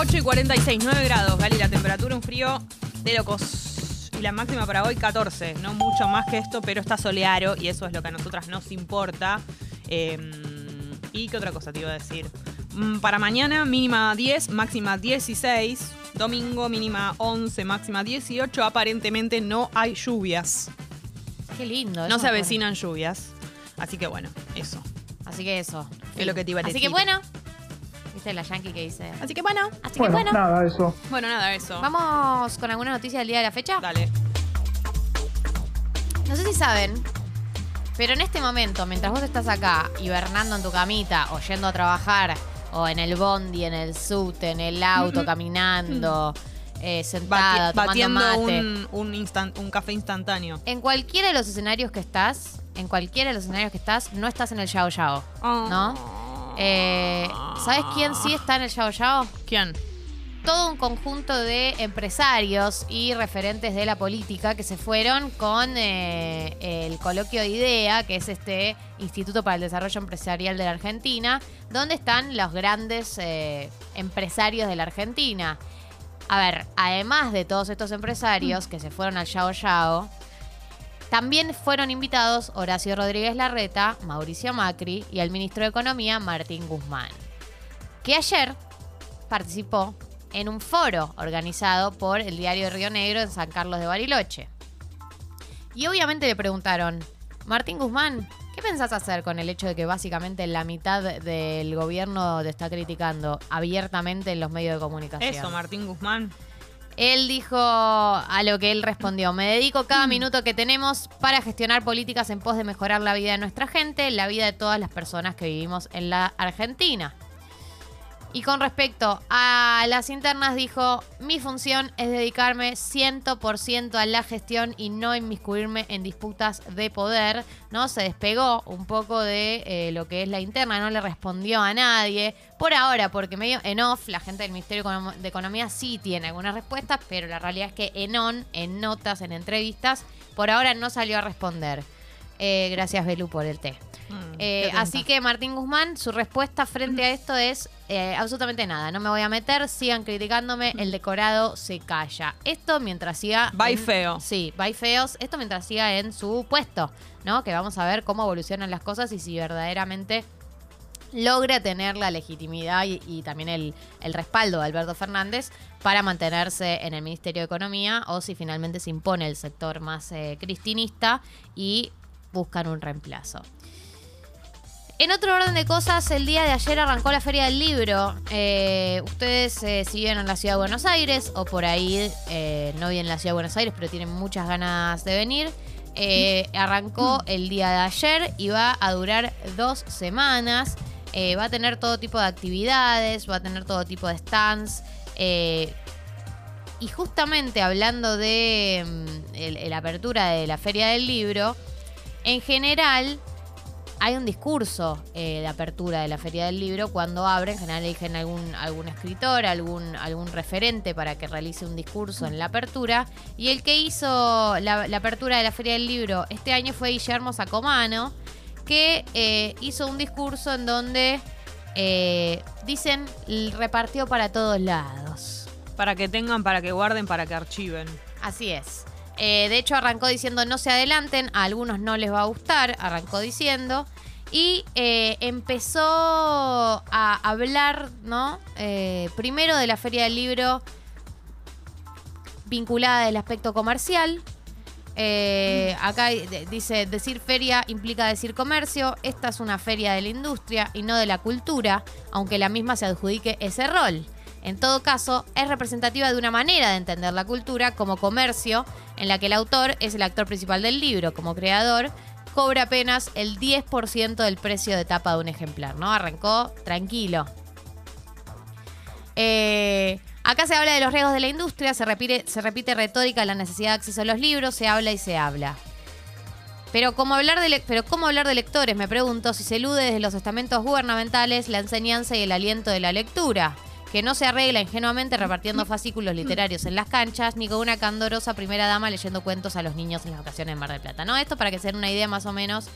8 y 46, 9 grados, Gali, la temperatura, un frío de locos. Y la máxima para hoy 14, no mucho más que esto, pero está soleado y eso es lo que a nosotras nos importa. Eh, ¿Y qué otra cosa te iba a decir? Mm, Para mañana mínima 10, máxima 16. Domingo mínima 11, máxima 18. Aparentemente no hay lluvias. Qué lindo. No se avecinan lluvias. Así que bueno, eso. Así que eso. Es lo que te iba a Así decir. que bueno. ¿Viste la yankee que dice? Así que bueno. Así Bueno, que bueno. nada, eso. Bueno, nada, eso. Vamos con alguna noticia del día de la fecha. Dale. No sé si saben, pero en este momento, mientras vos estás acá hibernando en tu camita o yendo a trabajar o en el bondi, en el subte, en el auto, caminando, eh, sentada, Bati- tomando batiendo mate. un, un, café instantáneo. En cualquiera de los escenarios que estás, en cualquiera de los escenarios que estás, no estás en el Yao Yao, ¿no? Eh, ¿Sabes quién sí está en el Yao Yao? ¿Quién? todo un conjunto de empresarios y referentes de la política que se fueron con eh, el coloquio de IDEA, que es este Instituto para el Desarrollo Empresarial de la Argentina, donde están los grandes eh, empresarios de la Argentina. A ver, además de todos estos empresarios que se fueron al Yao Yao, también fueron invitados Horacio Rodríguez Larreta, Mauricio Macri y el ministro de Economía, Martín Guzmán, que ayer participó en un foro organizado por el diario Río Negro en San Carlos de Bariloche. Y obviamente le preguntaron, Martín Guzmán, ¿qué pensás hacer con el hecho de que básicamente la mitad del gobierno te está criticando abiertamente en los medios de comunicación? Eso, Martín Guzmán. Él dijo a lo que él respondió, me dedico cada minuto que tenemos para gestionar políticas en pos de mejorar la vida de nuestra gente, la vida de todas las personas que vivimos en la Argentina. Y con respecto a las internas dijo, mi función es dedicarme 100% a la gestión y no inmiscuirme en disputas de poder, ¿no? Se despegó un poco de eh, lo que es la interna, no le respondió a nadie. Por ahora, porque medio en off, la gente del Ministerio de Economía sí tiene algunas respuestas, pero la realidad es que en on, en notas, en entrevistas, por ahora no salió a responder. Eh, gracias, Belu, por el té. Mm, Eh, así que Martín Guzmán, su respuesta frente a esto es eh, absolutamente nada. No me voy a meter, sigan criticándome, el decorado se calla. Esto mientras siga. Bye en- feo. Sí, bye feos. Esto mientras siga en su puesto, ¿no? Que vamos a ver cómo evolucionan las cosas y si verdaderamente logra tener la legitimidad y, y también el, el respaldo de Alberto Fernández para mantenerse en el Ministerio de Economía o si finalmente se impone el sector más eh, cristinista y buscan un reemplazo. En otro orden de cosas, el día de ayer arrancó la Feria del Libro. Eh, ustedes eh, si en la Ciudad de Buenos Aires o por ahí eh, no viven en la Ciudad de Buenos Aires, pero tienen muchas ganas de venir. eh, arrancó el día de ayer y va a durar dos semanas. Va a tener todo tipo de actividades, va a tener todo tipo de stands. y justamente hablando de mm, la apertura de la Feria del Libro, en general hay un discurso eh, de apertura de la Feria del Libro. Cuando abre, en general eligen algún, algún escritor, algún, algún referente para que realice un discurso en la apertura. Y el que hizo la, la apertura de la Feria del Libro este año fue Guillermo Sacomano, que eh, hizo un discurso en donde eh, dicen "L- repartió para todos lados. Para que tengan, para que guarden, para que archiven. Así es. Eh, de hecho, arrancó diciendo no se adelanten, a algunos no les va a gustar, arrancó diciendo. Y eh, empezó a hablar, ¿no? Eh, primero de la Feria del Libro vinculada del aspecto comercial. Eh, acá de- dice, decir feria implica decir comercio. Esta es una feria de la industria y no de la cultura, aunque la misma se adjudique ese rol. En todo caso, es representativa de una manera de entender la cultura como comercio, en la que el autor es el actor principal del libro, como creador, cobra apenas el 10% del precio de tapa de un ejemplar, ¿no? Arrancó tranquilo. Eh, acá se habla de los riesgos de la industria, se repite, se repite retórica la necesidad de acceso a los libros, se habla y se habla. Pero ¿cómo, hablar de pero ¿cómo hablar de lectores? Me pregunto si se elude desde los estamentos gubernamentales la enseñanza y el aliento de la lectura, que no se arregla ingenuamente repartiendo fascículos literarios en las canchas, ni con una candorosa primera dama leyendo cuentos a los niños en las ocasiones en Mar del Plata. ¿No? Esto para que se den una idea más o menos.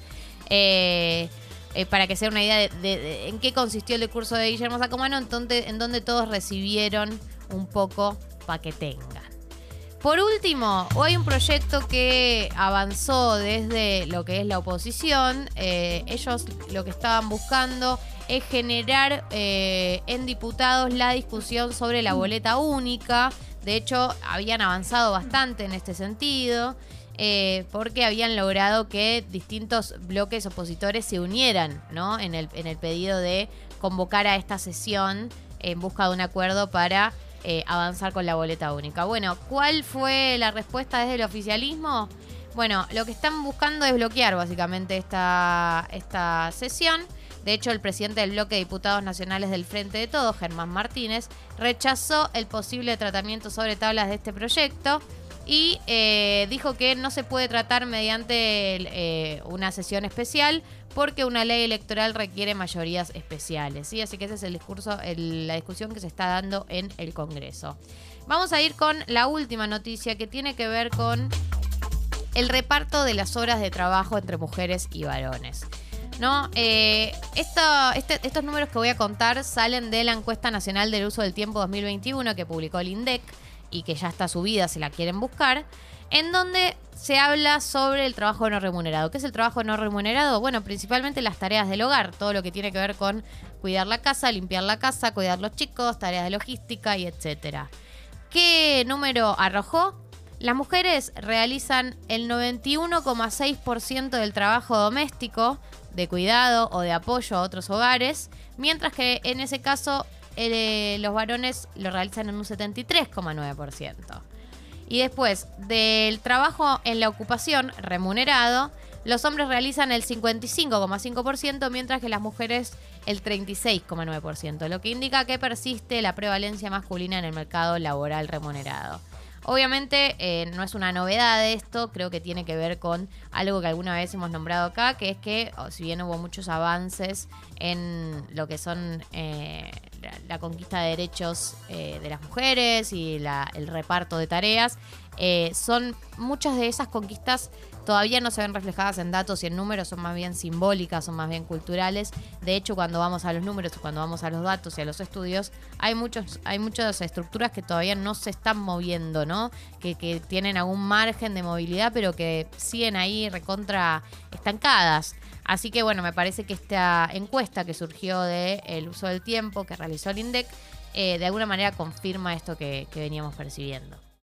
eh, eh, para que sea una idea de, en qué consistió el discurso de Guillermo Sacomano, en donde, en donde todos recibieron un poco para que tengan. Por último, hoy hay un proyecto que avanzó desde lo que es la oposición. Eh, ellos lo que estaban buscando es generar eh, en diputados la discusión sobre la boleta única. De hecho, habían avanzado bastante en este sentido. eh, porque habían logrado que distintos bloques opositores se unieran ¿no? en, el, en el pedido de convocar a esta sesión en busca de un acuerdo para eh, avanzar con la boleta única. Bueno, ¿cuál fue la respuesta desde el oficialismo? Bueno, lo que están buscando es bloquear básicamente esta, esta sesión. De hecho, el presidente del bloque de diputados nacionales del Frente de Todos, Germán Martínez, rechazó el posible tratamiento sobre tablas de este proyecto y eh, dijo que no se puede tratar mediante eh, una sesión especial porque una ley electoral requiere mayorías especiales. ¿sí? Así que ese es el discurso, la discusión que se está dando en el Congreso. Vamos a ir con la última noticia que tiene que ver con el reparto de las horas de trabajo entre mujeres y varones. ¿No? Eh, esto- este- estos números que voy a contar salen de la encuesta nacional del uso del tiempo 2021 que publicó el INDEC y que ya está subida si la quieren buscar, en donde se habla sobre el trabajo no remunerado. ¿Qué es el trabajo no remunerado? Bueno, principalmente las tareas del hogar, todo lo que tiene que ver con cuidar la casa, limpiar la casa, cuidar los chicos, tareas de logística y etcétera. ¿Qué número arrojó? Las mujeres realizan el 91,6% del trabajo doméstico, de cuidado o de apoyo a otros hogares, mientras que en ese caso eh, los varones lo realizan en un 73,9%. Y después del trabajo en la ocupación remunerado, los hombres realizan el 55,5%, mientras que las mujeres el 36,9%, lo que indica que persiste la prevalencia masculina en el mercado laboral remunerado. Obviamente eh, no es una novedad esto, creo que tiene que ver con algo que alguna vez hemos nombrado acá, que es que si bien hubo muchos avances en lo que son eh, la, conquista de derechos eh, de las mujeres y la- el reparto de tareas, eh, son muchas de esas conquistas todavía no se ven reflejadas en datos y en números, son más bien simbólicas, son más bien culturales. De hecho, cuando vamos a los números, cuando vamos a los datos y a los estudios, hay muchos, hay muchas estructuras que todavía no se están moviendo, ¿no? Que, que tienen algún margen de movilidad, pero que siguen ahí recontra estancadas. Así que bueno, me parece que esta encuesta que surgió del uso del tiempo que realizó el INDEC, eh, de alguna manera confirma esto que veníamos percibiendo.